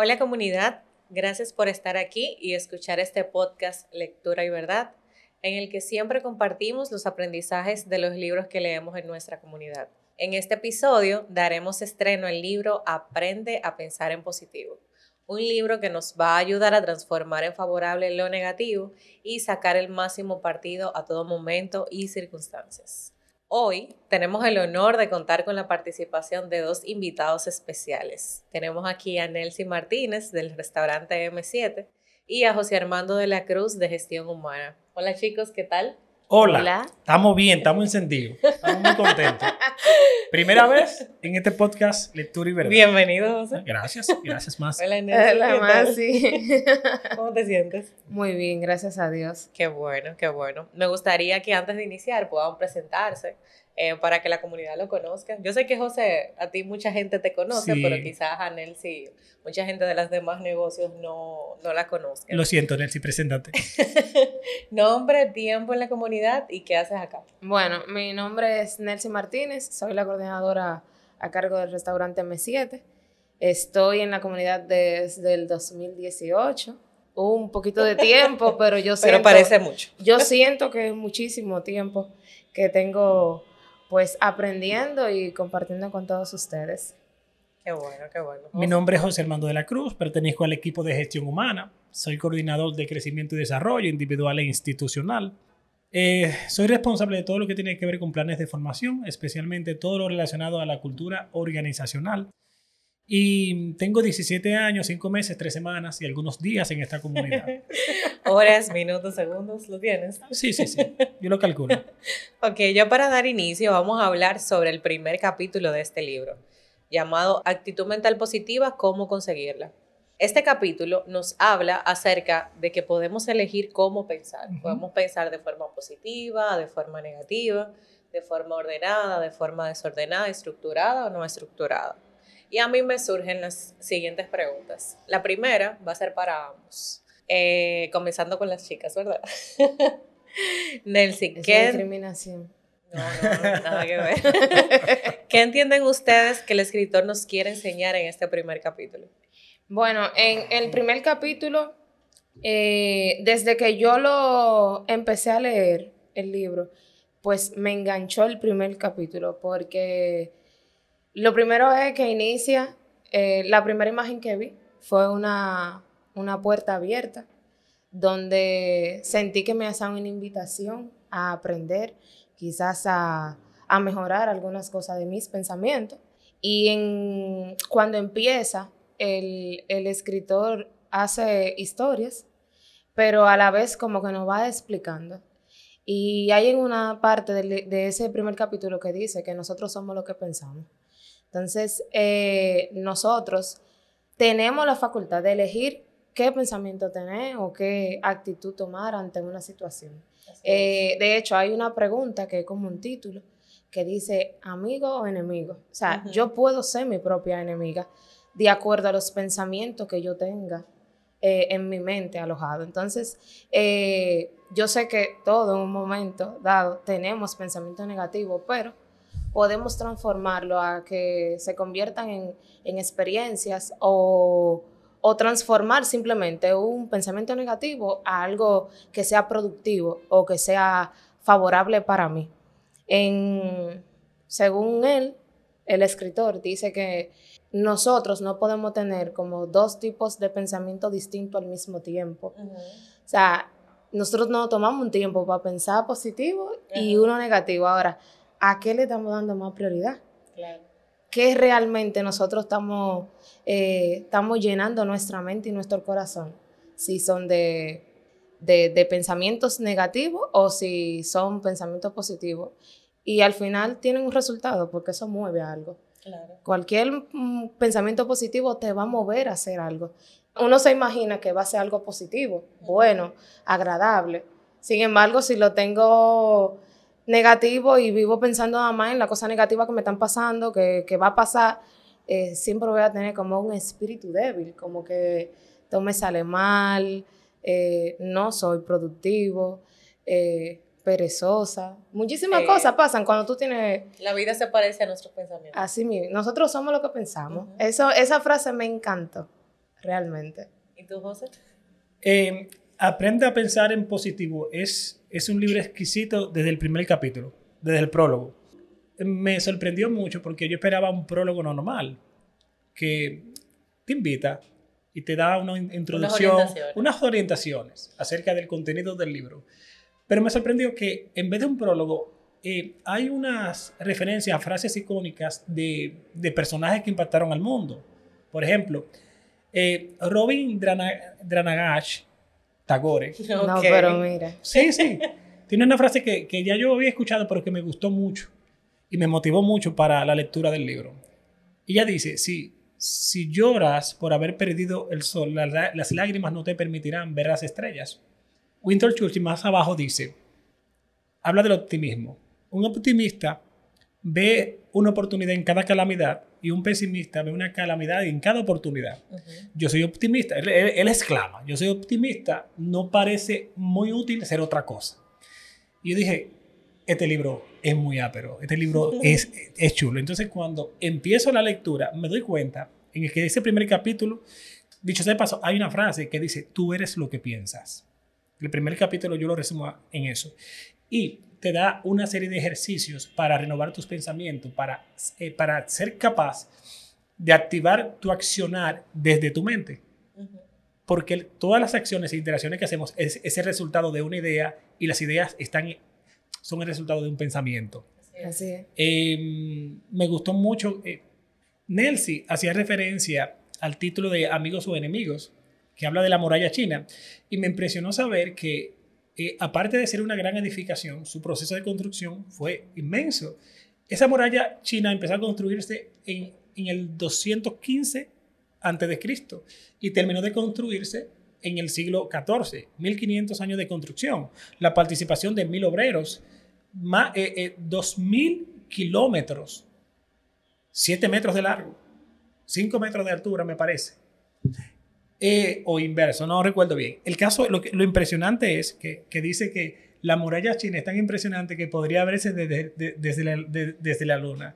Hola comunidad, gracias por estar aquí y escuchar este podcast Lectura y Verdad, en el que siempre compartimos los aprendizajes de los libros que leemos en nuestra comunidad. En este episodio daremos estreno al libro Aprende a pensar en positivo, un libro que nos va a ayudar a transformar en favorable lo negativo y sacar el máximo partido a todo momento y circunstancias. Hoy tenemos el honor de contar con la participación de dos invitados especiales. Tenemos aquí a Nelcy Martínez del restaurante M7 y a José Armando de la Cruz de Gestión Humana. Hola chicos, ¿qué tal? Hola. Estamos bien, estamos encendidos. Estamos muy contentos. Primera vez en este podcast Lectura y Verdad. Bienvenido, José. Gracias, gracias más. Hola, Nelson. Hola, sí. ¿Cómo te sientes? Muy bien, gracias a Dios. Qué bueno, qué bueno. Me gustaría que antes de iniciar puedan presentarse eh, para que la comunidad lo conozca. Yo sé que, José, a ti mucha gente te conoce, Sí. pero quizás a Nelcy, mucha gente de los demás negocios no, no la conozca. Lo siento, Nelcy, preséntate. Nombre, tiempo en la comunidad y qué haces acá. Bueno, mi nombre es Nelcy Martínez, soy la coordinadora a cargo del restaurante M7. Estoy en la comunidad desde el 2018. Un poquito de tiempo, pero yo siento, Pero parece mucho. yo siento que es muchísimo tiempo que tengo pues aprendiendo y compartiendo con todos ustedes. Qué bueno, qué bueno. Mi nombre es José Armando de la Cruz, pertenezco al equipo de gestión humana. Soy coordinador de crecimiento y desarrollo individual e institucional. Eh, soy responsable de todo lo que tiene que ver con planes de formación, especialmente todo lo relacionado a la cultura organizacional. Y tengo 17 años, 5 meses, 3 semanas y algunos días en esta comunidad. Horas, minutos, segundos, ¿lo tienes? Sí, sí, sí. Yo lo calculo. Ok, ya para dar inicio vamos a hablar sobre el primer capítulo de este libro, llamado Actitud Mental Positiva, cómo conseguirla. Este capítulo nos habla acerca de que podemos elegir cómo pensar. Ujú. Podemos pensar de forma positiva, de forma negativa, de forma ordenada, de forma desordenada, estructurada o no estructurada. Y a mí me surgen las siguientes preguntas. La primera va a ser para ambos. Eh, comenzando con las chicas, ¿verdad? Es ¿qué, discriminación. no, no, no, nada que ver. ¿Qué entienden ustedes que el escritor nos quiere enseñar en este primer capítulo? Bueno, en el primer capítulo, eh, desde que yo lo empecé a leer, el libro, pues me enganchó el primer capítulo, porque lo primero es que inicia, eh, la primera imagen que vi fue una, una puerta abierta, donde sentí que me hacían una invitación a aprender, quizás a, a mejorar algunas cosas de mis pensamientos. Y en, cuando empieza, el, el escritor hace historias, pero a la vez como que nos va explicando. Y hay en una parte del- de, ese primer capítulo que dice que nosotros somos lo que pensamos. Entonces, eh, nosotros tenemos la facultad de elegir qué pensamiento tener o qué actitud tomar ante una situación. Eh, de hecho, hay una pregunta que es como un título que dice amigo o enemigo. O sea, yo puedo ser mi propia enemiga de acuerdo a los pensamientos que yo tenga eh, en mi mente alojado. Entonces, eh, yo sé que todo en un momento dado tenemos pensamientos negativos, pero podemos transformarlo a que se conviertan en, en experiencias o, o transformar simplemente un pensamiento negativo a algo que sea productivo o que sea favorable para mí. En, según él, el escritor dice que nosotros no podemos tener como dos tipos de pensamiento distintos al mismo tiempo. O sea, nosotros no tomamos un tiempo para pensar positivo y uno negativo. Ahora, ¿a qué le estamos dando más prioridad? Claro. ¿Qué realmente nosotros estamos, eh, estamos llenando nuestra mente y nuestro corazón? Si son de, de, de pensamientos negativos o si son pensamientos positivos. Y al final tienen un resultado porque eso mueve a algo. Claro. Cualquier mm, pensamiento positivo te va a mover a hacer algo. Uno se imagina que va a ser algo positivo, bueno, agradable. Sin embargo, si lo tengo negativo y vivo pensando nada más en la cosa negativa que me están pasando, que, que va a pasar, eh, siempre voy a tener como un espíritu débil, como que todo me sale mal, eh, no soy productivo, eh, perezosa. Muchísimas cosas pasan cuando tú tienes La vida se parece a nuestros pensamientos. Así mismo, nosotros somos lo que pensamos. Eso, esa frase me encantó. realmente. ¿Y tú, José? Eh, Aprende a pensar en positivo. Es, es un libro exquisito desde el primer capítulo, desde el prólogo. Me sorprendió mucho porque yo esperaba un prólogo normal, que te invita y te da una introducción, Unas orientaciones. unas orientaciones acerca del contenido del libro. Pero me sorprendió que en vez de un prólogo, eh, hay unas referencias a frases icónicas de, de personajes que impactaron al mundo. Por ejemplo, eh, Robin Drana- Dranagash Tagore. No, pero mira. Sí, sí. Tiene una frase que, que ya yo había escuchado, pero que me gustó mucho y me motivó mucho para la lectura del libro. Ella dice, si, si lloras por haber perdido el sol, la- la- las lágrimas no te permitirán ver las estrellas. Winter Churchill más abajo dice, habla del optimismo. Un optimista ve una oportunidad en cada calamidad y un pesimista ve una calamidad en cada oportunidad. Ujú. Yo soy optimista. Él, él- él exclama, yo soy optimista, no parece muy útil ser otra cosa. Y yo dije, este libro es muy ápero, este libro es, es chulo. Entonces cuando empiezo la lectura, me doy cuenta en el que ese primer capítulo, dicho sea de paso, hay una frase que dice, tú eres lo que piensas. El primer capítulo yo lo resumo en eso. Y te da una serie de ejercicios para renovar tus pensamientos, para, eh, para ser capaz de activar tu accionar desde tu mente. Porque todas las acciones e interacciones que hacemos es, es el resultado de una idea y las ideas están, son el resultado de un pensamiento. Así es. Así es. Eh, me gustó mucho. eh, Nelsie hacía referencia al título de Amigos o Enemigos, que habla de la muralla china, y me impresionó saber que, eh, aparte de ser una gran edificación, su proceso de construcción fue inmenso. Esa muralla china empezó a construirse en, el 215 antes de Cristo y terminó de construirse en el siglo XIV, 1500 años de construcción, la participación de mil obreros, más, eh, eh, 2000 kilómetros, 7 metros de largo, 5 metros de altura, me parece. Eh, o inverso, no recuerdo bien. El caso, lo, que- lo impresionante es que, que dice que la muralla china es tan impresionante que podría verse desde, de- desde, la, de- desde la luna.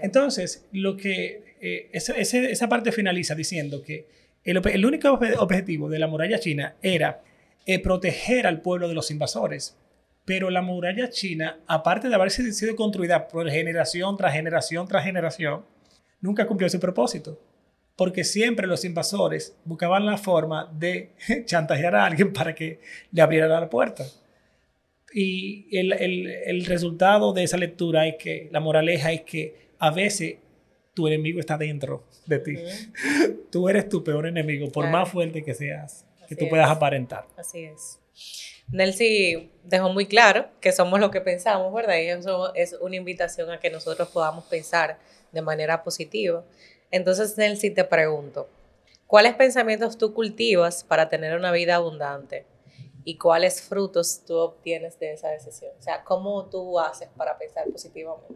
No. Entonces, lo que eh, esa, esa parte finaliza diciendo que el, único obje- objetivo de la muralla china era eh, proteger al pueblo de los invasores. Pero la muralla china, aparte de haber sido sido construida por generación tras generación tras generación, nunca cumplió su propósito. Porque siempre los invasores buscaban la forma de chantajear a alguien para que le abriera la puerta. Y el, el- el resultado de esa lectura es que la moraleja es que a veces tu enemigo está dentro de ti. Tú eres tu peor enemigo, por Claro. más fuerte que seas, que tú puedas es. aparentar. Así es. Nelcy dejó muy claro que somos lo que pensamos, ¿verdad? Y eso es una invitación a que nosotros podamos pensar de manera positiva. Entonces, Nelcy, te pregunto, ¿cuáles pensamientos tú cultivas para tener una vida abundante? ¿Y cuáles frutos tú obtienes de esa decisión? O sea, ¿cómo tú haces para pensar positivamente?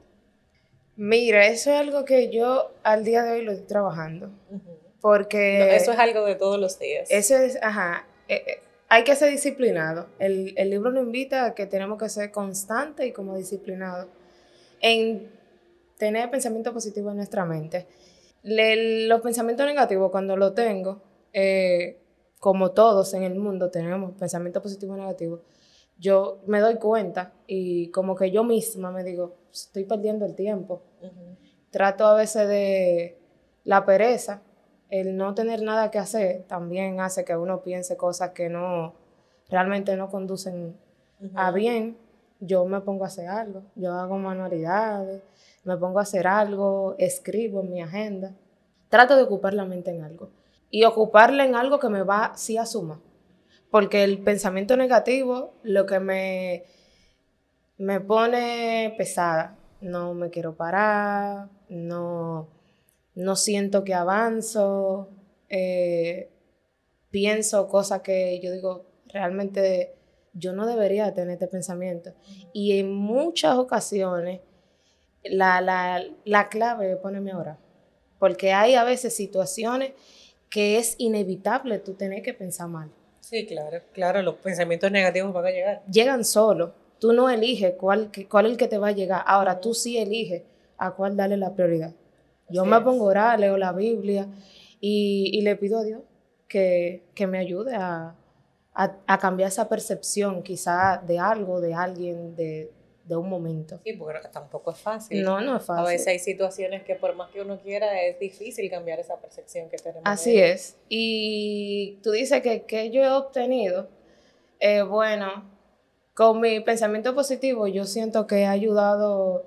Mira, eso es algo que yo al día de hoy lo estoy trabajando. Porque No, eso es algo de todos los días. eso es, ajá, eh, eh, hay que ser disciplinado. El, el libro nos invita a que tenemos que ser constantes y como disciplinados en tener pensamiento positivo en nuestra mente. Le- los pensamientos negativos, cuando lo tengo, eh, como todos en el mundo tenemos pensamientos positivos y negativos, yo me doy cuenta y como que yo misma me digo, estoy perdiendo el tiempo. Trato a veces de la pereza, el no tener nada que hacer, también hace que uno piense cosas que no, realmente no conducen a bien. Yo me pongo a hacer algo, yo hago manualidades, me pongo a hacer algo, escribo en mi agenda. Trato de ocupar la mente en algo y ocuparla en algo que me va sí a sumar. Porque el pensamiento negativo lo que me, me pone pesada. No me quiero parar, no, no siento que avanzo, eh, pienso cosas que yo digo, realmente yo no debería tener este pensamiento. Y en muchas ocasiones la, la, la clave es ponerme a orar. Porque hay a veces situaciones que es inevitable tú tener que pensar mal. Sí, claro, claro, los pensamientos negativos van a llegar. Llegan solos. Tú no eliges cuál, cuál es el que te va a llegar. Ahora tú sí eliges a cuál darle la prioridad. Yo Así me es. pongo a orar, leo la Biblia y, y le pido a Dios que, que me ayude a, a, a cambiar esa percepción quizá de algo, de alguien, de, de un momento. Sí, porque tampoco es fácil. No, no es fácil. A veces hay situaciones que por más que uno quiera es difícil cambiar esa percepción que tenemos. Así es. Y tú dices que, que yo he obtenido, eh, bueno, con mi pensamiento positivo yo siento que he ayudado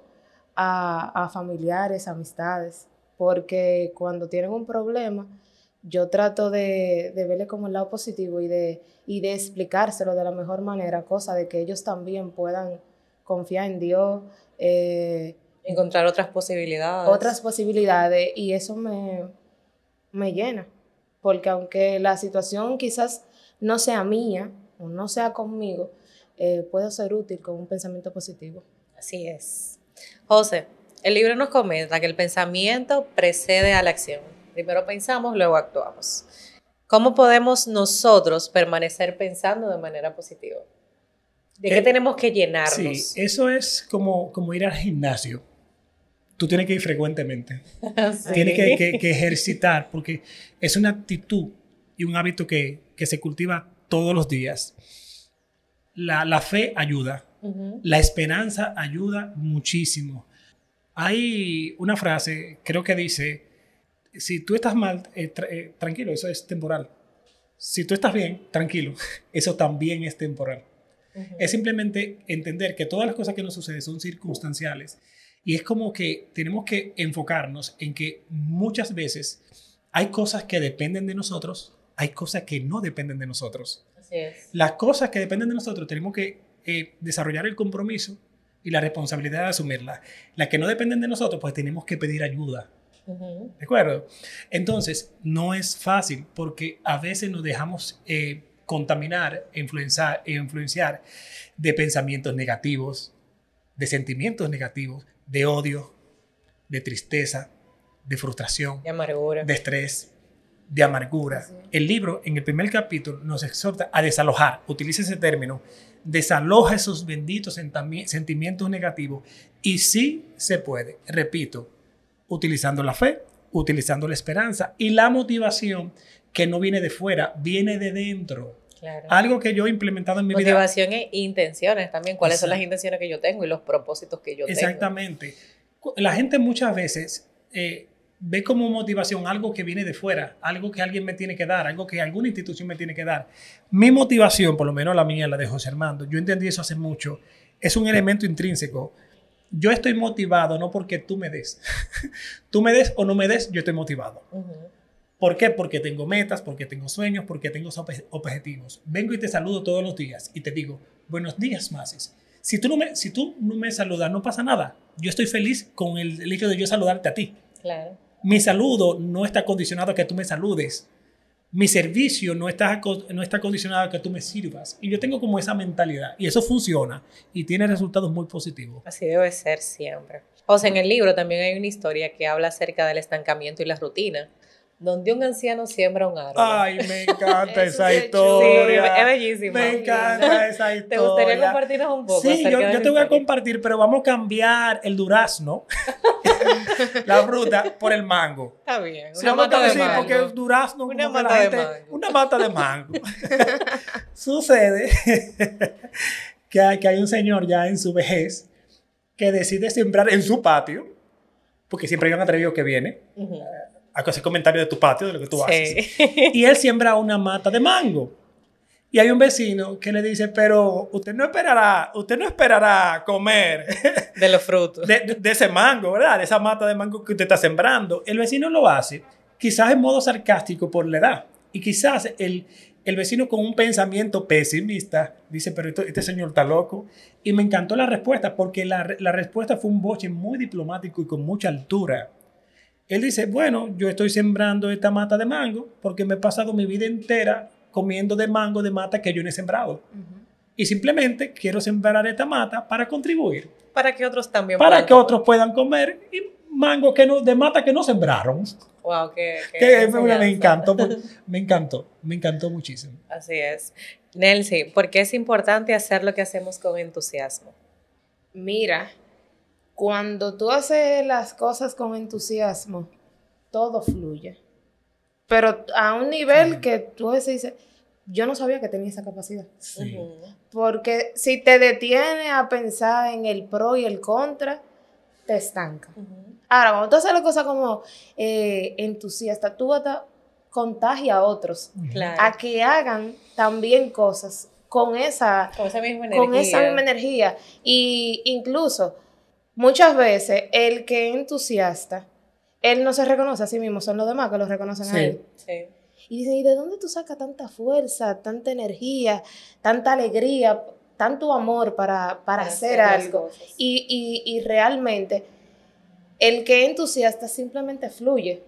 a, a familiares, amistades, porque cuando tienen un problema, yo trato de, de, verle como el lado positivo y de, y de explicárselo de la mejor manera, cosa de que ellos también puedan confiar en Dios. Eh, Encontrar otras posibilidades. Otras posibilidades y eso me, me llena, porque aunque la situación quizás no sea mía o no sea conmigo, eh, puedo ser útil con un pensamiento positivo. Así es. José, el libro nos comenta que el pensamiento precede a la acción. Primero pensamos, luego actuamos. ¿Cómo podemos nosotros permanecer pensando de manera positiva? ¿De qué eh, tenemos que llenarnos? Sí, eso es como, como ir al gimnasio. Tú tienes que ir frecuentemente. sí. Tienes que, que, que, ejercitar porque es una actitud y un hábito que, que se cultiva todos los días. La, la fe ayuda. Uh -huh. La esperanza ayuda muchísimo. Hay una frase, creo que dice, si tú estás mal, eh, tra eh, tranquilo, eso es temporal. Si tú estás bien, tranquilo, eso también es temporal. Uh -huh. Es simplemente entender que todas las cosas que nos suceden son circunstanciales y es como que tenemos que enfocarnos en que muchas veces hay cosas que dependen de nosotros, hay cosas que no dependen de nosotros. Así es. Las cosas que dependen de nosotros tenemos que eh, desarrollar el compromiso y la responsabilidad de asumirlas. Las que no dependen de nosotros, pues tenemos que pedir ayuda. Uh -huh. ¿De acuerdo? Entonces, no es fácil porque a veces nos dejamos eh, contaminar, influenciar, influenciar de pensamientos negativos, de sentimientos negativos, de odio, de tristeza, de frustración, de amargura, de estrés, de amargura. Sí. El libro, en el primer capítulo, nos exhorta a desalojar, utiliza ese término, desaloja esos benditos sentimientos negativos y sí se puede, repito, utilizando la fe, utilizando la esperanza y la motivación que no viene de fuera, viene de dentro. Claro. Algo que yo he implementado en mi Motivación vida. Motivación e intenciones también. ¿Cuáles Exacto. son las intenciones que yo tengo y los propósitos que yo Exactamente. tengo? Exactamente. La gente muchas veces eh, ve como motivación algo que viene de fuera, algo que alguien me tiene que dar, algo que alguna institución me tiene que dar. Mi motivación, por lo menos la mía, la de José Armando, yo entendí eso hace mucho, es un elemento intrínseco. Yo estoy motivado no porque tú me des. tú me des o no me des, yo estoy motivado. Uh -huh. ¿Por qué? Porque tengo metas, porque tengo sueños, porque tengo objetivos. Vengo y te saludo todos los días y te digo, buenos días, Masis. Si tú no me, si tú no me saludas, no pasa nada. Yo estoy feliz con el, el hecho de yo saludarte a ti. Claro. Mi saludo no está condicionado a que tú me saludes. Mi servicio no está, no está condicionado a que tú me sirvas. Y yo tengo como esa mentalidad. Y eso funciona. Y tiene resultados muy positivos. Así debe ser siempre. O sea, en el libro también hay una historia que habla acerca del estancamiento y la rutina donde un anciano siembra un árbol. Ay, me encanta esa historia. Sí, es bellísima. Me encanta esa historia. ¿Te gustaría compartirnos un poco? Sí, yo, yo te voy a compartir, pero vamos a cambiar el durazno, la fruta, por el mango. Está bien. Una sí, mata de decir, mango. Porque el durazno, una mata gente, de mango. Una mata de mango. Sucede que hay, que hay un señor ya en su vejez que decide sembrar en su patio, porque siempre hay un atrevido que viene. Uh -huh hacer comentarios de tu patio, de lo que tú sí. haces. Y él siembra una mata de mango. Y hay un vecino que le dice, pero usted no esperará, usted no esperará comer de los frutos. De, de, ese mango, ¿verdad? De esa mata de mango que usted está sembrando. El vecino lo hace, quizás en modo sarcástico por la edad. Y quizás el, el vecino con un pensamiento pesimista dice, pero esto, este señor está loco. Y me encantó la respuesta, porque la, la respuesta fue un boche muy diplomático y con mucha altura. Él dice, bueno, yo estoy sembrando esta mata de mango porque me he pasado mi vida entera comiendo de mango de mata que yo no he sembrado. Uh -huh. Y simplemente quiero sembrar esta mata para contribuir. Para que otros también Para puedan que comer. otros puedan comer y mango que no, de mata que no sembraron. Wow, qué, qué que me, me encantó, me encantó, me encantó muchísimo. Así es. Nelsie, ¿por qué es importante hacer lo que hacemos con entusiasmo? Mira, cuando tú haces las cosas con entusiasmo, todo fluye. pero a un nivel que tú a veces dices, yo no sabía que tenía esa capacidad. Sí. Porque si te detienes a pensar en el pro y el contra, te estanca. Ahora, cuando tú haces la cosa como eh, entusiasta, tú hasta contagia a otros Claro. a que hagan también cosas con esa, Con esa misma energía. con esa misma energía. Y incluso, muchas veces, el que es entusiasta, él no se reconoce a sí mismo, son los demás que lo reconocen Sí. a él. Sí. Y dice, ¿y de dónde tú sacas tanta fuerza, tanta energía, tanta alegría, tanto amor para, para, hacer, algo? Y, y, y realmente, el que es entusiasta simplemente fluye.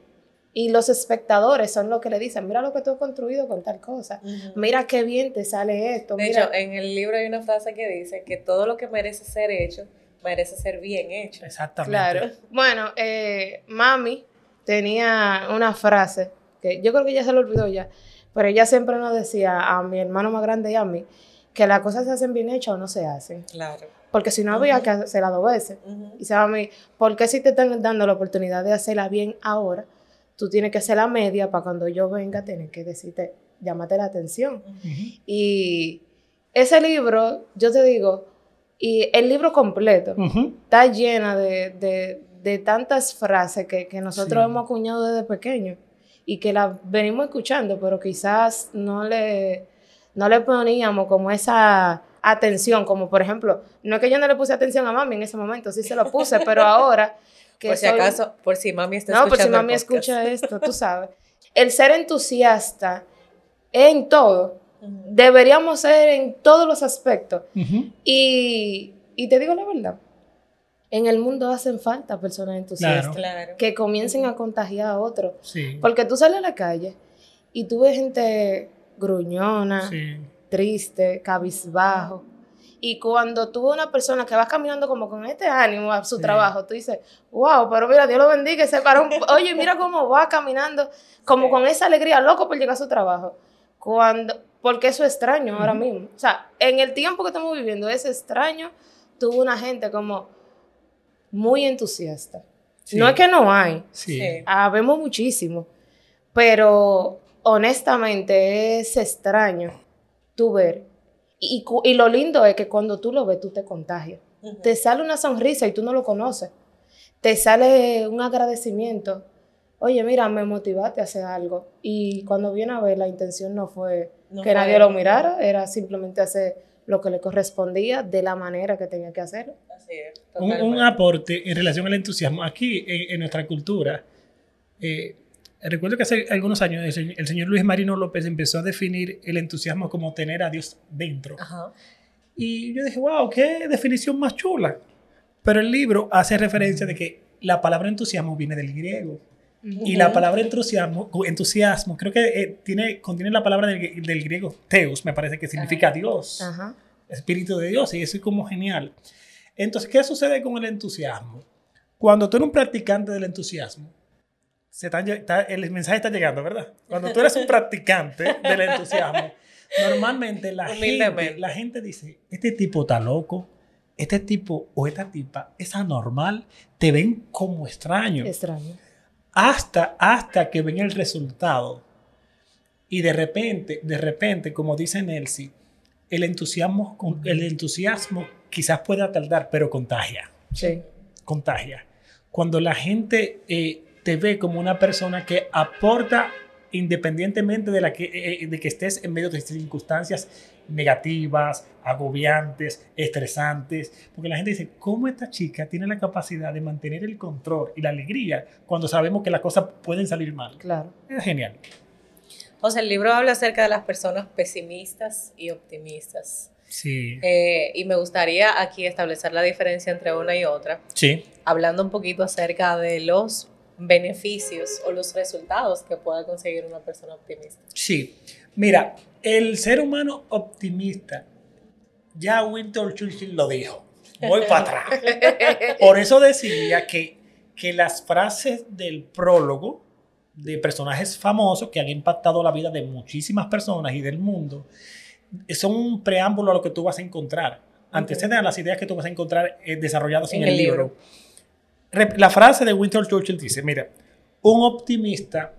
Y los espectadores son los que le dicen, mira lo que tú has construido con tal cosa. Mira qué bien te sale esto. De mira. hecho, en el libro hay una frase que dice que todo lo que merece ser hecho, merece ser bien hecho. Exactamente. Claro. Bueno, eh, mami tenía una frase que yo creo que ya se lo olvidó ya, pero ella siempre nos decía a mi hermano más grande y a mí que las cosas se hacen bien hechas o no se hacen. Claro. Porque si no había que hacerla dos veces. Ujú. Y se a mí, ¿por qué si te están dando la oportunidad de hacerla bien ahora, tú tienes que hacer la media para cuando yo venga tener que decirte, llámate la atención? Y ese libro, yo te digo, y el libro completo está llena de, de- de tantas frases que, que nosotros Sí. hemos acuñado desde pequeños y que las venimos escuchando, pero quizás no le, no le poníamos como esa atención, como por ejemplo, no es que yo no le puse atención a mami en ese momento, sí se lo puse, pero ahora que Por si soy- acaso, por si mami está no, por si escuchando el mami escucha esto, tú sabes. El ser entusiasta en todo. Deberíamos ser en todos los aspectos. Y, y te digo la verdad, en el mundo hacen falta personas entusiastas Claro. que comiencen a contagiar a otros. Sí. Porque tú sales a la calle y tú ves gente gruñona, Sí. triste, cabizbajo. Y cuando tú ves una persona que va caminando como con este ánimo a su Sí. trabajo, tú dices, wow, pero mira, Dios lo bendiga, ese varón, oye, mira cómo va caminando, como Sí. con esa alegría, loco por llegar a su trabajo. Cuando, porque eso es extraño ahora mismo. O sea, en el tiempo que estamos viviendo, es extraño, tuvo una gente como muy entusiasta. Sí. No es que no hay, Sí. Sí. habemos muchísimo, pero honestamente es extraño tú ver. Y, y lo lindo es que cuando tú lo ves, tú te contagias. Te sale una sonrisa y tú no lo conoces. Te sale un agradecimiento. Oye, mira, me motivaste a hacer algo. Y cuando viene a ver, la intención no fue No que fue- nadie lo mirara, era simplemente hacer lo que le correspondía de la manera que tenía que hacerlo. Así es, Un, un aporte en relación al entusiasmo. Aquí, en, en nuestra cultura, eh, recuerdo que hace algunos años el, el señor Luis Marino López empezó a definir el entusiasmo como tener a Dios dentro. Ajá. Y yo dije, wow, qué definición más chula. Pero el libro hace referencia de que la palabra entusiasmo viene del griego. Y la palabra entusiasmo, entusiasmo creo que eh, tiene, contiene la palabra del, del griego teus, me parece que significa Dios. Ajá. Espíritu de Dios, y eso es como genial. Entonces, ¿qué sucede con el entusiasmo? Cuando tú eres un practicante del entusiasmo, se están está- el mensaje está llegando, ¿verdad? Cuando tú eres un practicante del entusiasmo, normalmente la gente, la gente dice, este tipo está loco, este tipo o esta tipa es anormal, te ven como extraño Extraño. Hasta, hasta que ven el resultado. Y de repente, de repente, como dice Nelsie, el entusiasmo, el entusiasmo quizás pueda tardar, pero contagia, Sí. contagia. Cuando la gente eh, te ve como una persona que aporta independientemente de, la que, eh, de que estés en medio de circunstancias negativas, agobiantes, estresantes, porque la gente dice, ¿cómo esta chica tiene la capacidad de mantener el control y la alegría cuando sabemos que las cosas pueden salir mal? Claro. Es genial. O sea, el libro habla acerca de las personas pesimistas y optimistas. Sí. Eh, y me gustaría aquí establecer la diferencia entre una y otra, Sí. hablando un poquito acerca de los beneficios o los resultados que pueda conseguir una persona optimista. Sí. Mira, el ser humano optimista, ya Winston Churchill lo dijo. Voy para atrás. Por eso decía que, que las frases del prólogo de personajes famosos que han impactado la vida de muchísimas personas y del mundo son un preámbulo a lo que tú vas a encontrar. Anteceden a las ideas que tú vas a encontrar eh, desarrolladas en, el, libro. Rep- La frase de Winston Churchill dice, mira, un optimista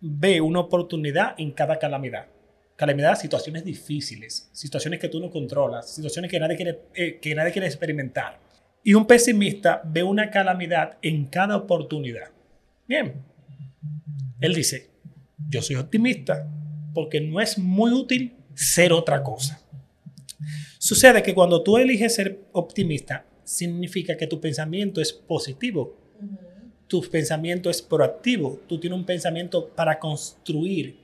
ve una oportunidad en cada calamidad. Calamidad, situaciones difíciles, situaciones que tú no controlas, situaciones que nadie quiere, eh, que nadie quiere experimentar. Y un pesimista ve una calamidad en cada oportunidad. Bien, él dice, yo soy optimista porque no es muy útil ser otra cosa. Sucede que cuando tú eliges ser optimista, significa que tu pensamiento es positivo, tu pensamiento es proactivo, tú tienes un pensamiento para construir.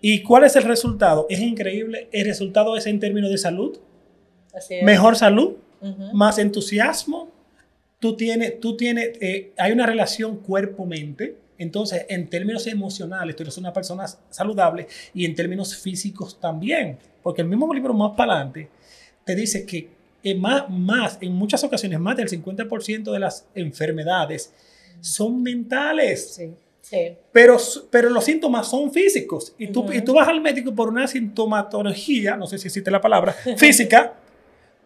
¿Y cuál es el resultado? Es increíble. El resultado es en términos de salud, mejor salud, más entusiasmo. Tú tienes, tú tienes, eh, hay una relación cuerpo-mente. Entonces, en términos emocionales, tú eres una persona saludable y en términos físicos también. Porque el mismo libro más para adelante te dice que eh, más, más, en muchas ocasiones, más del 50% de las enfermedades son mentales. Sí. Sí. Pero, pero los síntomas son físicos. Y tú, y tú vas al médico por una sintomatología, no sé si existe la palabra, física,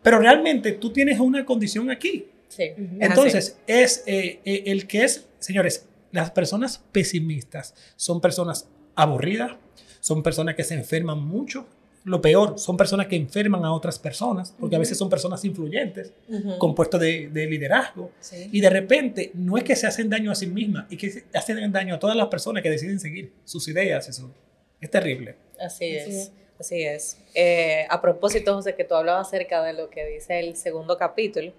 pero realmente tú tienes una condición aquí. Sí. Entonces, es eh, eh, el que es, señores, las personas pesimistas son personas aburridas, son personas que se enferman mucho, lo peor, son personas que enferman a otras personas, porque a veces son personas influyentes, con puestos de, liderazgo, y de repente no es que se hacen daño a sí mismas, y que hacen daño a todas las personas que deciden seguir sus ideas. Eso es terrible. Así, es. Así es. Eh, a propósito, José, que tú hablabas acerca de lo que dice el segundo capítulo,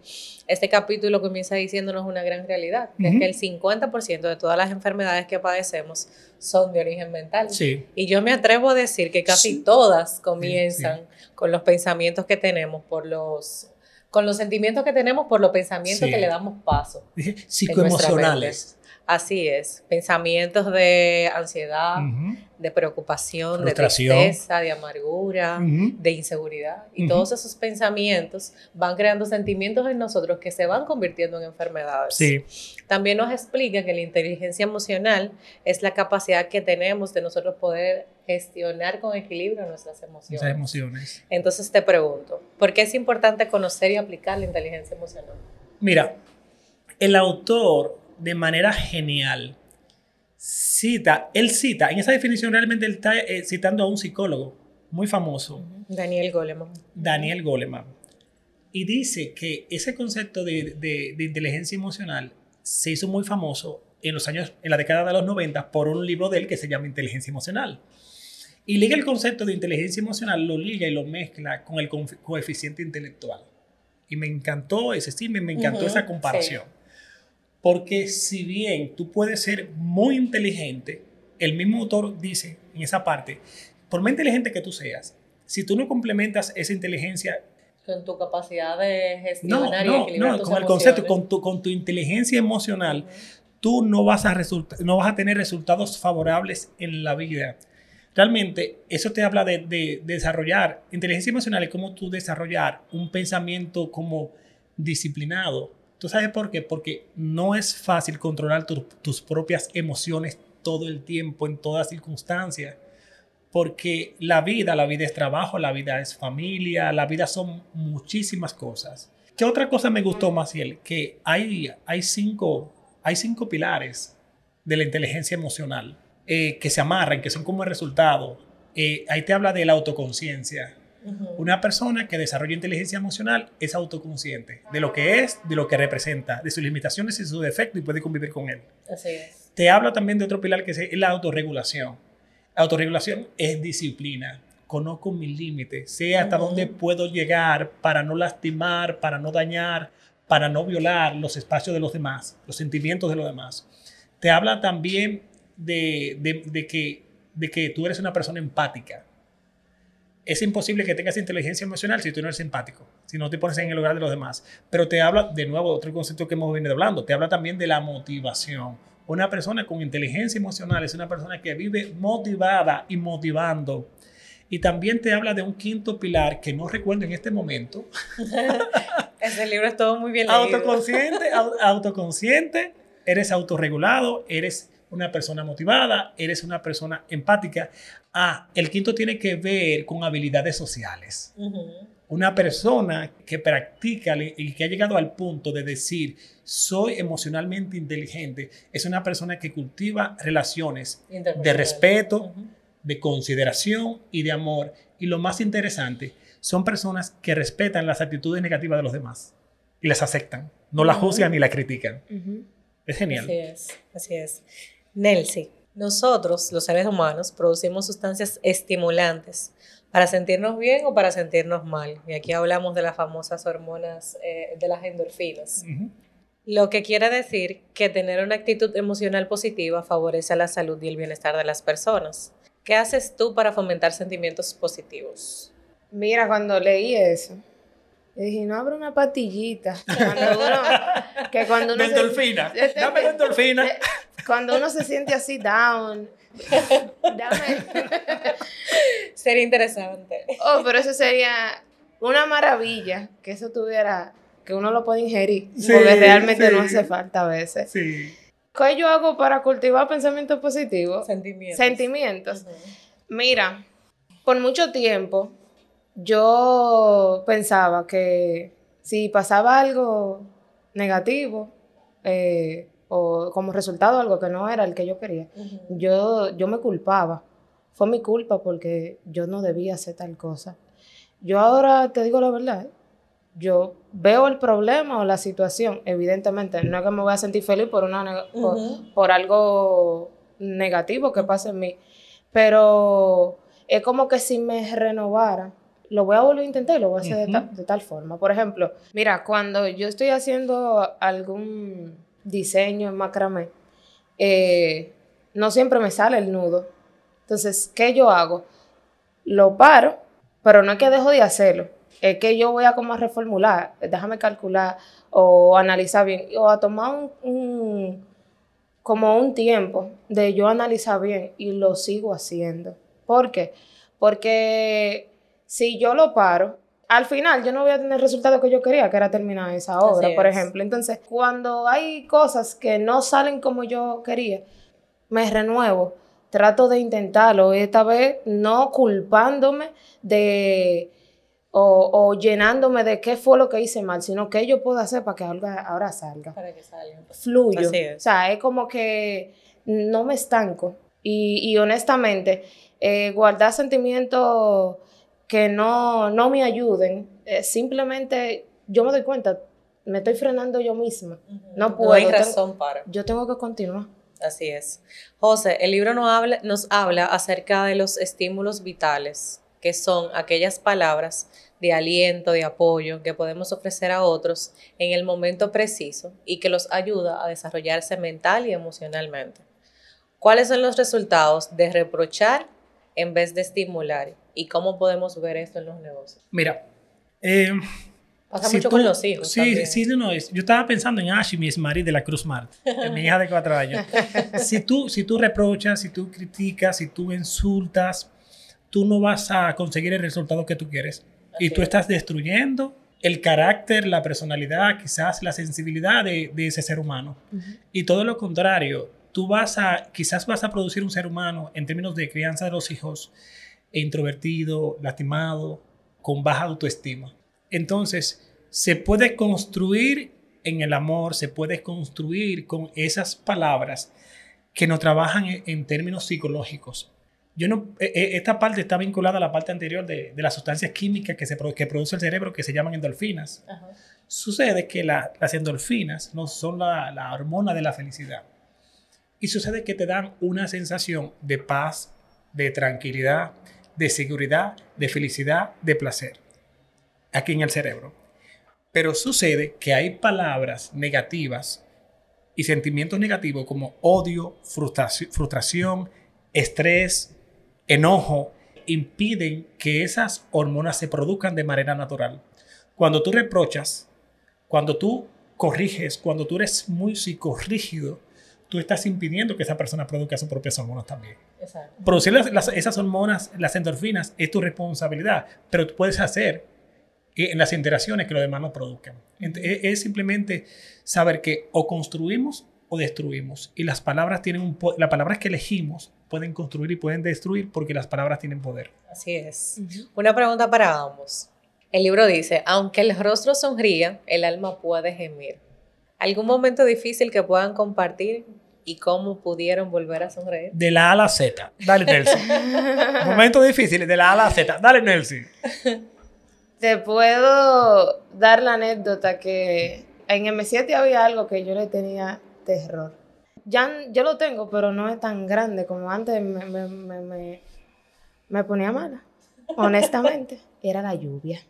este capítulo comienza diciéndonos una gran realidad, que es que el 50% de todas las enfermedades que padecemos son de origen mental. Sí. Y yo me atrevo a decir que casi todas comienzan con los pensamientos que tenemos por los con los sentimientos que tenemos por los pensamientos que le damos paso. Psicoemocionales. Así es, pensamientos de ansiedad, de preocupación, de tristeza, de amargura, de inseguridad. Y todos esos pensamientos van creando sentimientos en nosotros que se van convirtiendo en enfermedades. Sí. También nos explica que la inteligencia emocional es la capacidad que tenemos de nosotros poder gestionar con equilibrio nuestras emociones. emociones. Entonces te pregunto, ¿por qué es importante conocer y aplicar la inteligencia emocional? Mira, el autor de manera genial. Cita, él cita, en esa definición realmente él está eh, citando a un psicólogo muy famoso. Daniel Goleman. Daniel Goleman. Y dice que ese concepto de, de, inteligencia emocional se hizo muy famoso en los años, en la década de los 90 por un libro de él que se llama Inteligencia Emocional. Y liga el concepto de inteligencia emocional, lo liga y lo mezcla con el coeficiente intelectual. Y me encantó ese sí, me, encantó esa comparación. Porque si bien tú puedes ser muy inteligente, el mismo autor dice en esa parte, por más inteligente que tú seas, si tú no complementas esa inteligencia con tu capacidad de gestionar no, no, y equilibrar no, con el concepto, con tu, con tu inteligencia emocional, tú no vas, a no vas a tener resultados favorables en la vida. Realmente, eso te habla de, de, de desarrollar inteligencia emocional, es como tú desarrollar un pensamiento como disciplinado, ¿Tú sabes por qué? Porque no es fácil controlar tus propias emociones todo el tiempo, en todas circunstancias. Porque la vida, la vida es trabajo, la vida es familia, la vida son muchísimas cosas. ¿Qué otra cosa me gustó, Maciel? Que hay, hay, cinco, hay cinco pilares de la inteligencia emocional eh, que se amarran, que son como el resultado. Eh, ahí te habla de la autoconciencia, una persona que desarrolla inteligencia emocional es autoconsciente de lo que es, de lo que representa, de sus limitaciones y sus defectos y puede convivir con él. Así es. Te habla también de otro pilar que es la autorregulación. autorregulación es disciplina. Conozco mis límites, sé hasta dónde puedo llegar para no lastimar, para no dañar, para no violar los espacios de los demás, los sentimientos de los demás. Te habla también de, de que, de que tú eres una persona empática es imposible que tengas inteligencia emocional si tú no eres empático, si no te pones en el lugar de los demás. Pero te habla, de nuevo, otro concepto que hemos venido hablando, te habla también de la motivación. Una persona con inteligencia emocional es una persona que vive motivada y motivando. Y también te habla de un quinto pilar que no recuerdo en este momento. Ese libro es todo muy bien leído. Autoconsciente, autoconsciente, eres autorregulado, eres una persona motivada, eres una persona empática. Ah, el quinto tiene que ver con habilidades sociales. Una persona que practica y que ha llegado al punto de decir, soy emocionalmente inteligente, es una persona que cultiva relaciones de respeto, de consideración y de amor. Y lo más interesante, son personas que respetan las actitudes negativas de los demás y las aceptan, no las juzgan ni las critican. Es genial. Así es, así es. Nelsi, nosotros, los seres humanos, producimos sustancias estimulantes para sentirnos bien o para sentirnos mal. Y aquí hablamos de las famosas hormonas eh, de las endorfinas. Lo que quiere decir que tener una actitud emocional positiva favorece la salud y el bienestar de las personas. ¿Qué haces tú para fomentar sentimientos positivos? Mira, cuando leí eso, dije, no abre una patillita. que cuando uno endorfina. Se, Dame endorfina. Cuando uno se siente así down. Dame. sería interesante. Oh, pero eso sería una maravilla que eso tuviera, que uno lo puede ingerir. porque realmente no hace falta a veces. Sí. ¿Qué yo hago para cultivar pensamientos positivos? Sentimientos. Sentimientos. Mira, por mucho tiempo yo pensaba que si pasaba algo negativo eh, o como resultado algo que no era el que yo quería, yo, yo me culpaba. Fue mi culpa porque yo no debía hacer tal cosa. Yo ahora te digo la verdad, yo veo el problema o la situación, evidentemente, no es que me voy a sentir feliz por, una, por, algo negativo que pase en mí, pero es como que si me renovara, lo voy a volver a intentar y lo voy a hacer de, tal forma. Por ejemplo, mira, cuando yo estoy haciendo algún diseño en macramé, eh, no siempre me sale el nudo. Entonces, ¿qué yo hago? Lo paro, pero no es que dejo de hacerlo es que yo voy a como a reformular, déjame calcular o analizar bien, o a tomar un, como un tiempo de yo analizar bien y lo sigo haciendo. ¿Por qué? Porque si yo lo paro, al final yo no voy a tener el resultado que yo quería, que era terminar esa obra, por ejemplo. Entonces, cuando hay cosas que no salen como yo quería, me renuevo, trato de intentarlo, esta vez no culpándome de o, llenándome de qué fue lo que hice mal, sino qué yo puedo hacer para que ahora, salga. Para que salga. Fluyo. O sea, es como que no me estanco. Y, honestamente, eh, guardar sentimientos que no, no me ayuden, eh, simplemente yo me doy cuenta, me estoy frenando yo misma. No puedo. No hay razón para. Yo tengo que continuar. Así es. José, el libro nos habla, nos habla acerca de los estímulos vitales que son aquellas palabras de aliento, de apoyo que podemos ofrecer a otros en el momento preciso y que los ayuda a desarrollarse mental y emocionalmente. ¿Cuáles son los resultados de reprochar en vez de estimular? ¿Y cómo podemos ver esto en los negocios? Mira, eh, Pasa mucho con los hijos. Sí, sí, no, yo estaba pensando en Ashi, mi marido de la Cruz Mart, mi hija de cuatro años. si, tú, si tú reprochas, si tú criticas, si tú insultas, tú no vas a conseguir el resultado que tú quieres. y tú estás destruyendo el carácter, la personalidad, quizás la sensibilidad de, ese ser humano. Y todo lo contrario, tú vas a, quizás vas a producir un ser humano en términos de crianza de los hijos, introvertido, lastimado, con baja autoestima. Entonces, se puede construir en el amor, se puede construir con esas palabras que no trabajan en términos psicológicos, yo no, e, e, esta parte está vinculada a la parte anterior de, de las sustancias químicas que, se, que produce el cerebro que se llaman endorfinas. Sucede que las endorfinas no son la, la, hormona de la felicidad. Y sucede que te dan una sensación de paz, de tranquilidad, de seguridad, de felicidad, de placer, aquí en el cerebro. Pero sucede que hay palabras negativas y sentimientos negativos como odio, frustración, estrés, enojo impiden que esas hormonas se produzcan de manera natural. Cuando tú reprochas, cuando tú corriges, cuando tú eres muy psicorrígido, tú estás impidiendo que esa persona produzca sus propias hormonas también. Producir esas hormonas, las endorfinas, es tu responsabilidad, pero tú puedes hacer en las interacciones que los demás no produzcan. Es simplemente saber que o construimos o destruimos. Y las palabras tienen un las palabras que elegimos pueden construir y pueden destruir porque las palabras tienen poder. Así es. Una pregunta para ambos. El libro dice, aunque el rostro sonría, el alma puede gemir. ¿Algún momento difícil que puedan compartir y cómo pudieron volver a sonreír? De la A a la Z. Dale, Nelson. Momento difícil, de la A a la Z. Dale, Nelson. Te puedo dar la anécdota que en M7 había algo que yo le tenía terror. Ya yo lo tengo, pero no es tan grande como antes me, me, me, me, me ponía mala, honestamente. Era la lluvia.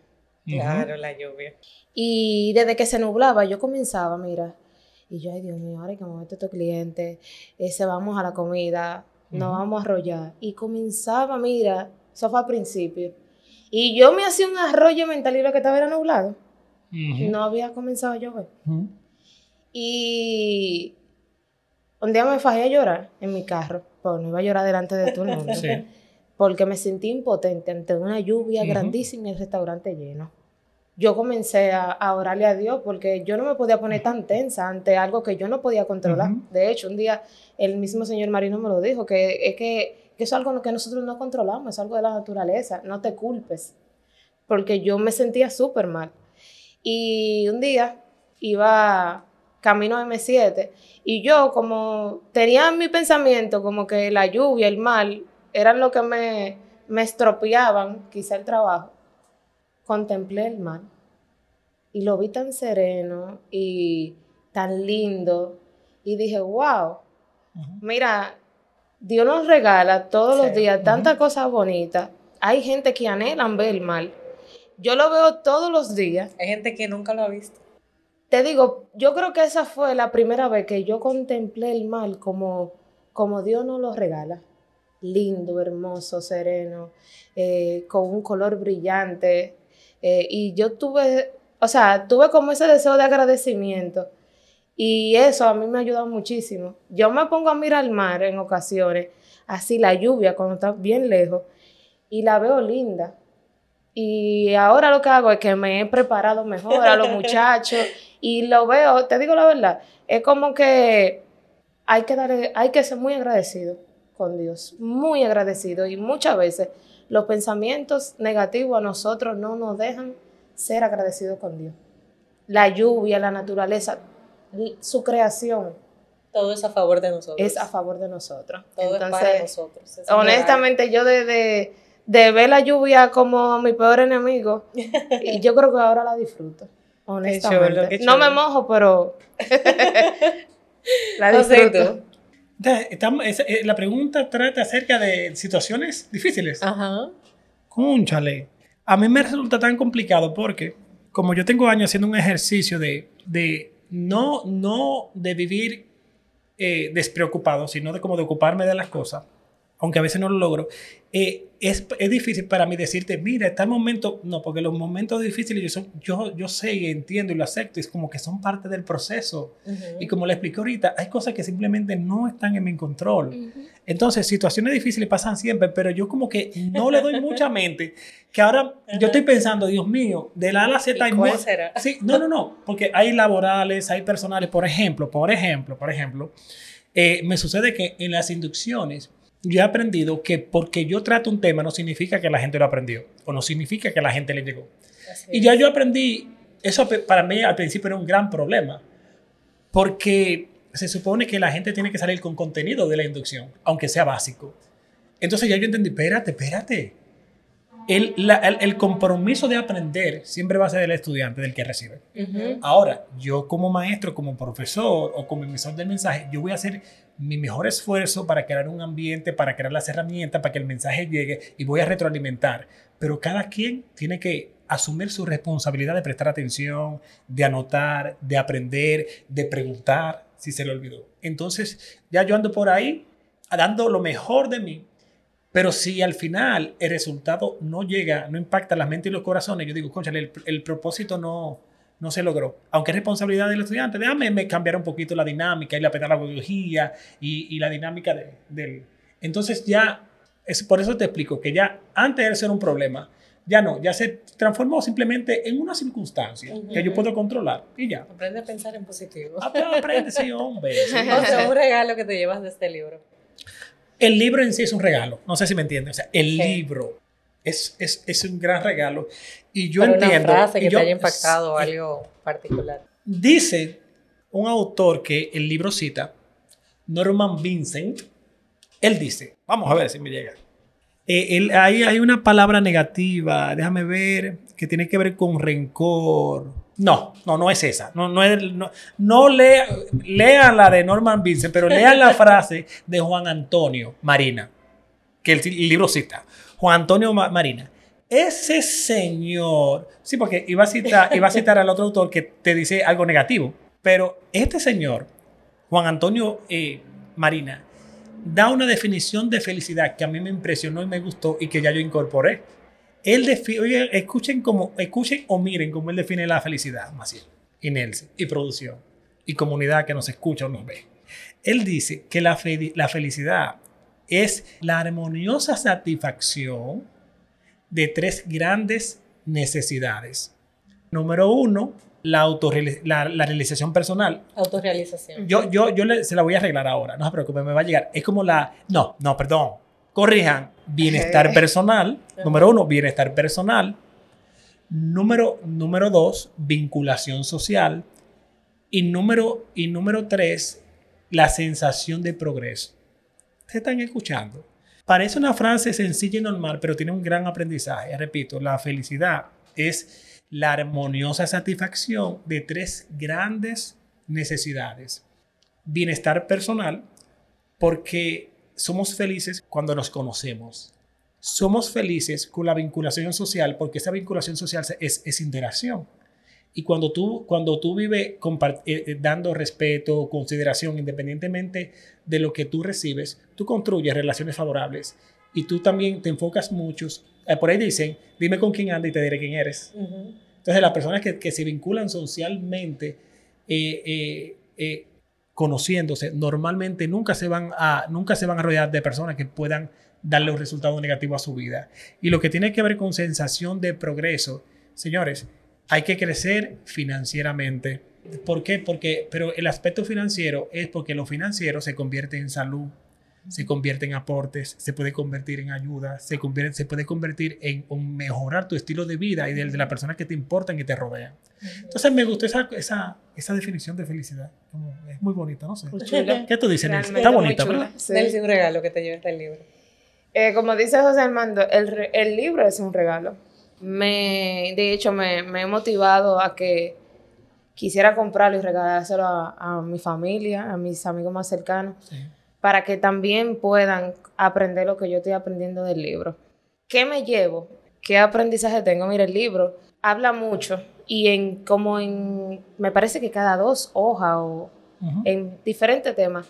Claro, la lluvia. Y desde que se nublaba, yo comenzaba, mira, y yo, ay Dios mío, ahora hay que mover a estos clientes, ese vamos a la comida, nos vamos a arrollar. Y comenzaba, mira, eso fue al principio. Y yo me hacía un arroyo mental y lo que estaba era nublado. No había comenzado a llover. Y un día me fajé a llorar en mi carro, porque no iba a llorar delante de todo el mundo. Sí. Porque me sentí impotente ante una lluvia grandísima y el restaurante lleno. Yo comencé a, a orarle a Dios porque yo no me podía poner tan tensa ante algo que yo no podía controlar. De hecho, un día el mismo señor Marino me lo dijo, que es que, que eso es algo que nosotros no controlamos, es algo de la naturaleza, no te culpes. Porque yo me sentía súper mal. Y un día iba camino a M7 y yo como tenía en mi pensamiento como que la lluvia, el mal, eran lo que me, me estropeaban quizá el trabajo, contemplé el mar y lo vi tan sereno y tan lindo y dije, wow, mira, Dios nos regala todos los días tantas cosas bonitas. Hay gente que anhelan ver el mal. Yo lo veo todos los días. Hay gente que nunca lo ha visto. Te digo, yo creo que esa fue la primera vez que yo contemplé el mal como, como Dios nos lo regala. Lindo, hermoso, sereno, eh, con un color brillante. Eh, y yo tuve, o sea, tuve como ese deseo de agradecimiento. Y eso a mí me ha ayudado muchísimo. Yo me pongo a mirar el mar en ocasiones, así la lluvia cuando está bien lejos, y la veo linda. Y ahora lo que hago es que me he preparado mejor a los muchachos y lo veo, te digo la verdad, es como que hay que, darle, hay que ser muy agradecido con Dios, muy agradecido. Y muchas veces los pensamientos negativos a nosotros no nos dejan ser agradecidos con Dios. La lluvia, la naturaleza, su creación Todo es a favor de nosotros. es a favor de nosotros. Todo es para Entonces, nosotros. Es honestamente, yo de, de, de ver la lluvia como mi peor enemigo, y yo creo que ahora la disfruto. Honestamente. chulo, qué No me mojo, pero la regalo. José, ¿y disfruto. Entonces, eh, la pregunta trata acerca de situaciones difíciles. Ajá. Cónchale. A mí me resulta tan complicado porque, como yo tengo años haciendo un ejercicio de, de no, no de vivir eh, despreocupado, sino de como de ocuparme de las cosas, aunque a veces no lo logro, eh, es, es difícil para mí decirte, mira, está el momento, no, porque los momentos difíciles yo, son, yo, yo sé y entiendo y lo acepto, es como que son parte del proceso. Y como le expliqué ahorita, hay cosas que simplemente no están en mi control. Entonces, situaciones difíciles pasan siempre, pero yo como que no le doy mucha mente. Que ahora yo estoy pensando, Dios mío, de la A la Z hay ¿Cuál mu- será? Sí, no, no, no, porque hay laborales, hay personales. Por ejemplo, por ejemplo, por ejemplo, eh, me sucede que en las inducciones yo he aprendido que porque yo trato un tema no significa que la gente lo aprendió o no significa que la gente le llegó. Así Y es. ya yo aprendí, eso para mí al principio era un gran problema, porque se supone que la gente tiene que salir con contenido de la inducción, aunque sea básico. Entonces ya yo entendí, espérate, espérate. El, la- el- el compromiso de aprender siempre va a ser del estudiante, del que recibe. Ahora, yo como maestro, como profesor o como emisor del mensaje, yo voy a hacer mi mejor esfuerzo para crear un ambiente, para crear las herramientas, para que el mensaje llegue y voy a retroalimentar. Pero cada quien tiene que asumir su responsabilidad de prestar atención, de anotar, de aprender, de preguntar si se le olvidó. Entonces, ya yo ando por ahí dando lo mejor de mí. Pero si al final el resultado no llega, no impacta la mente y los corazones, yo digo, conchale, el, el propósito no, no se logró. Aunque es responsabilidad del estudiante, déjame me cambiar un poquito la dinámica y la pedagogía y, y la dinámica de- del... Entonces ya, es, por eso te explico que ya antes de ser un problema, ya no, ya se transformó simplemente en una circunstancia que yo puedo controlar y ya. Aprende a pensar en positivo. Ah, Aprende, sí, hombre. sí. O sea, un regalo que te llevas de este libro. El libro en sí es un regalo, no sé si me entiendes. O sea, el Sí. libro Es, es, es un gran regalo. Y yo Pero entiendo. Una frase que yo- te haya impactado eh, algo particular. Dice un autor que el libro cita, Norman Vincent, él dice, vamos a ver si me llega. Eh, él- ahí hay una palabra negativa, déjame ver, que tiene que ver con rencor. No, no, no es esa. No, no, es- no, no lea- lean la de Norman Vincent, pero lean la frase de Juan Antonio Marina, que el, el libro cita. Juan Antonio Ma- Marina. Ese señor, sí, porque iba a citar, iba a citar al otro autor que te dice algo negativo, pero este señor, Juan Antonio eh, Marina, da una definición de felicidad que a mí me impresionó y me gustó y que ya yo incorporé. Él define, oye, escuchen, como, escuchen o miren cómo él define la felicidad, Maciel, y Nelson, y producción, y comunidad que nos escucha o nos ve. Él dice que la, fe- la felicidad es la armoniosa satisfacción de tres grandes necesidades. Número uno, la, la, la realización personal. Autorrealización. Yo, yo, yo le- se la voy a arreglar ahora, no se preocupe, me va a llegar. Es como la... No, no, perdón. Corrijan. Bienestar personal. Número uno, bienestar personal. Número, número dos, vinculación social. Y número, y número tres, la sensación de progreso. ¿Ustedes están escuchando? Parece una frase sencilla y normal, pero tiene un gran aprendizaje. Repito, la felicidad es la armoniosa satisfacción de tres grandes necesidades. Bienestar personal, porque somos felices cuando nos conocemos. Somos felices con la vinculación social, porque esa vinculación social es, es interacción. Y cuando tú, cuando tú vives eh, eh, dando respeto, consideración, independientemente de lo que tú recibes, tú construyes relaciones favorables y tú también te enfocas muchos. eh, por ahí dicen, dime con quién anda y te diré quién eres. Ujú. Entonces, las personas que, que se vinculan socialmente, eh, eh, eh, conociéndose, normalmente nunca se, van a, nunca se van a rodear de personas que puedan darle un resultado negativo a su vida. Y lo que tiene que ver con sensación de progreso, señores, hay que crecer financieramente. ¿Por qué? Porque, pero el aspecto financiero es porque lo financiero se convierte en salud, se convierte en aportes, se puede convertir en ayuda, se, convierte, se puede convertir en, en mejorar tu estilo de vida y del de las personas que te importan y te rodean. Entonces me gustó esa, esa, esa definición de felicidad. Como, es muy bonita, no sé. Muy chulo. ¿Qué tú dices, Nelson? Está bonita, chula. ¿verdad? Sí. Nelson, un regalo que te lleves del libro. Eh, como dice José Armando, el, el libro es un regalo. Me, de hecho, me, me he motivado a que quisiera comprarlo y regalárselo a, a mi familia, a mis amigos más cercanos, Sí. Para que también puedan aprender lo que yo estoy aprendiendo del libro. ¿Qué me llevo? ¿Qué aprendizaje tengo? Mira, el libro habla mucho y en como en, me parece que cada dos hojas o en diferentes temas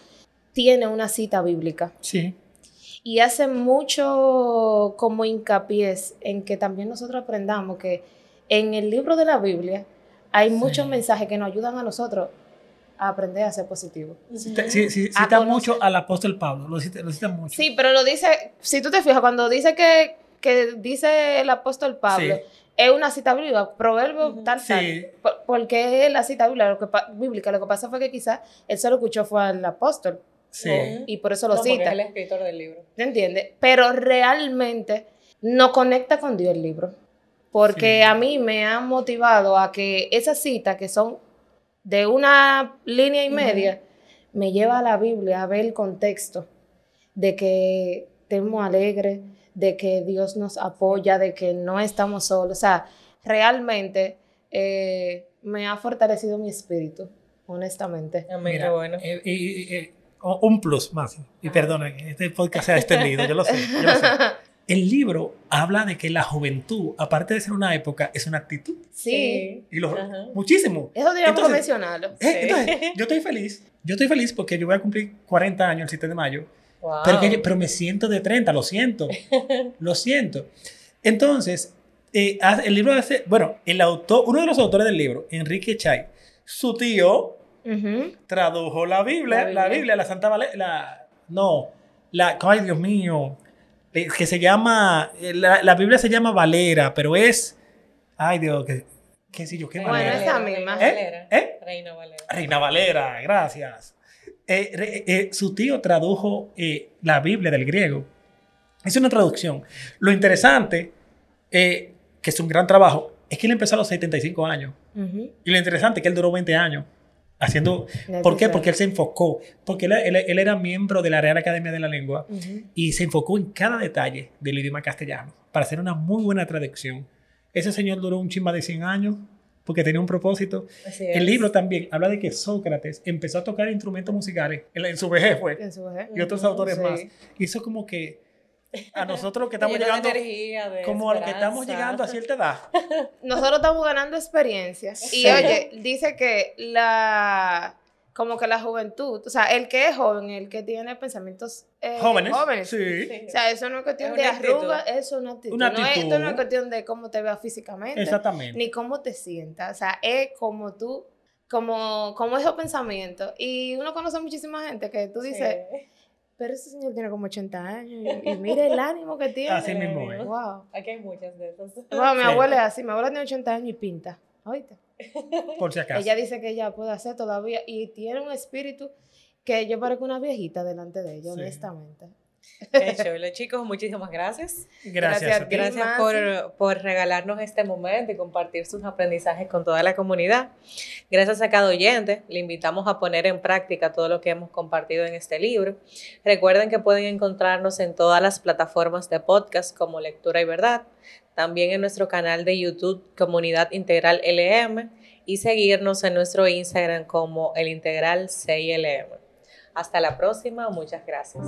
tiene una cita bíblica Sí. y hace mucho como hincapié en que también nosotros aprendamos que en el libro de la Biblia hay Sí. muchos mensajes que nos ayudan a nosotros a aprender a ser positivos. Sí, sí, sí, A cita conocer. mucho al apóstol Pablo, lo cita, lo cita mucho. Sí, pero lo dice, si tú te fijas, cuando dice que, que dice el apóstol Pablo, Sí. es una cita bíblica, proverbio tal, Sí. tal. Por- porque es la cita bíblica lo, que, bíblica, lo que pasa fue que quizás él solo escuchó fue al apóstol Sí. Ujú. y por eso lo No, porque cita. es el escritor del libro. ¿Te entiendes? Pero realmente no conecta con Dios el libro. Porque Sí. a mí me ha motivado a que esas citas que son de una línea y media, me lleva a la Biblia a ver el contexto de que estemos alegres, de que Dios nos apoya, de que no estamos solos. O sea, realmente eh, me ha fortalecido mi espíritu, honestamente. Amén, Mira, qué bueno. eh, eh, un plus más. Y perdonen, este podcast se ha extendido, yo lo sé. yo lo sé. El libro habla de que la juventud, aparte de ser una época, es una actitud. Sí, Y lo, Ajá. muchísimo. eso Entonces, mencionarlo. Eh, Sí. entonces, yo estoy feliz. Yo estoy feliz porque yo voy a cumplir 40 años el 7 de mayo. Wow. Pero, que pero me siento de 30, lo siento. lo siento. Entonces, eh, el libro hace, bueno, el autor, uno de los autores del libro, Enrique Chay, su tío Ujú. tradujo la Biblia, La la Biblia. Biblia, la, Santa Valera, la, no, la, ay Dios mío, que se llama, eh, la, la Biblia se llama Valera, pero es, ay Dios, que, qué sé yo, qué Bueno, Valera. esa misma. ¿Eh? Valera. ¿Eh? Reina Valera. Reina Valera, gracias. Eh, re- eh, su tío tradujo eh, la Biblia del griego. Es una traducción. Lo interesante eh, que es un gran trabajo, es que él empezó a los 75 años. Ujú. Y lo interesante es que él duró 20 años haciendo... ¿Por qué? Porque él se enfocó. Porque él, él- él era miembro de la Real Academia de la Lengua Ujú. y se enfocó en cada detalle del idioma castellano para hacer una muy buena traducción. Ese señor duró un chimba de 100 años porque tenía un propósito. El libro también habla de que Sócrates empezó a tocar instrumentos musicales en, en su vejez, fue, En su vejez. y otros autores sí. más. Hizo como que a nosotros que estamos llegando, de como a los que estamos llegando a cierta edad. Nosotros estamos ganando experiencia. Y oye, dice que la como que la juventud, o sea, el que es joven, el que tiene pensamientos eh, Jóvenes. jóvenes. Sí. Sí. O sea, eso no es cuestión Es de una actitud. arruga, eso es una actitud. Una No es, esto no es cuestión de cómo te veas físicamente, Exactamente. ni cómo te sientas. O sea, es como tú, como, como esos pensamientos. Y uno conoce muchísima gente que tú dices, Sí. Pero ese señor tiene como 80 años y, y mira el ánimo que tiene. Así mismo es. Wow. Aquí hay muchas de esas. Wow, mi Sí. abuela es así, mi abuela tiene 80 años y pinta. ¿Oíste? Por si acaso. Ella dice que ella puede hacer todavía y tiene un espíritu que yo parezco una viejita delante de ella, Sí. honestamente. Chulo, chicos. Muchísimas gracias. Gracias, gracias a ti. Gracias por, por regalarnos este momento y compartir sus aprendizajes con toda la comunidad. Gracias a cada oyente. Le invitamos a poner en práctica todo lo que hemos compartido en este libro. Recuerden que pueden encontrarnos en todas las plataformas de podcast como Lectura y Verdad. También en nuestro canal de YouTube Comunidad Integral LM y seguirnos en nuestro Instagram como el Integral 6LM. Hasta la próxima. Muchas gracias.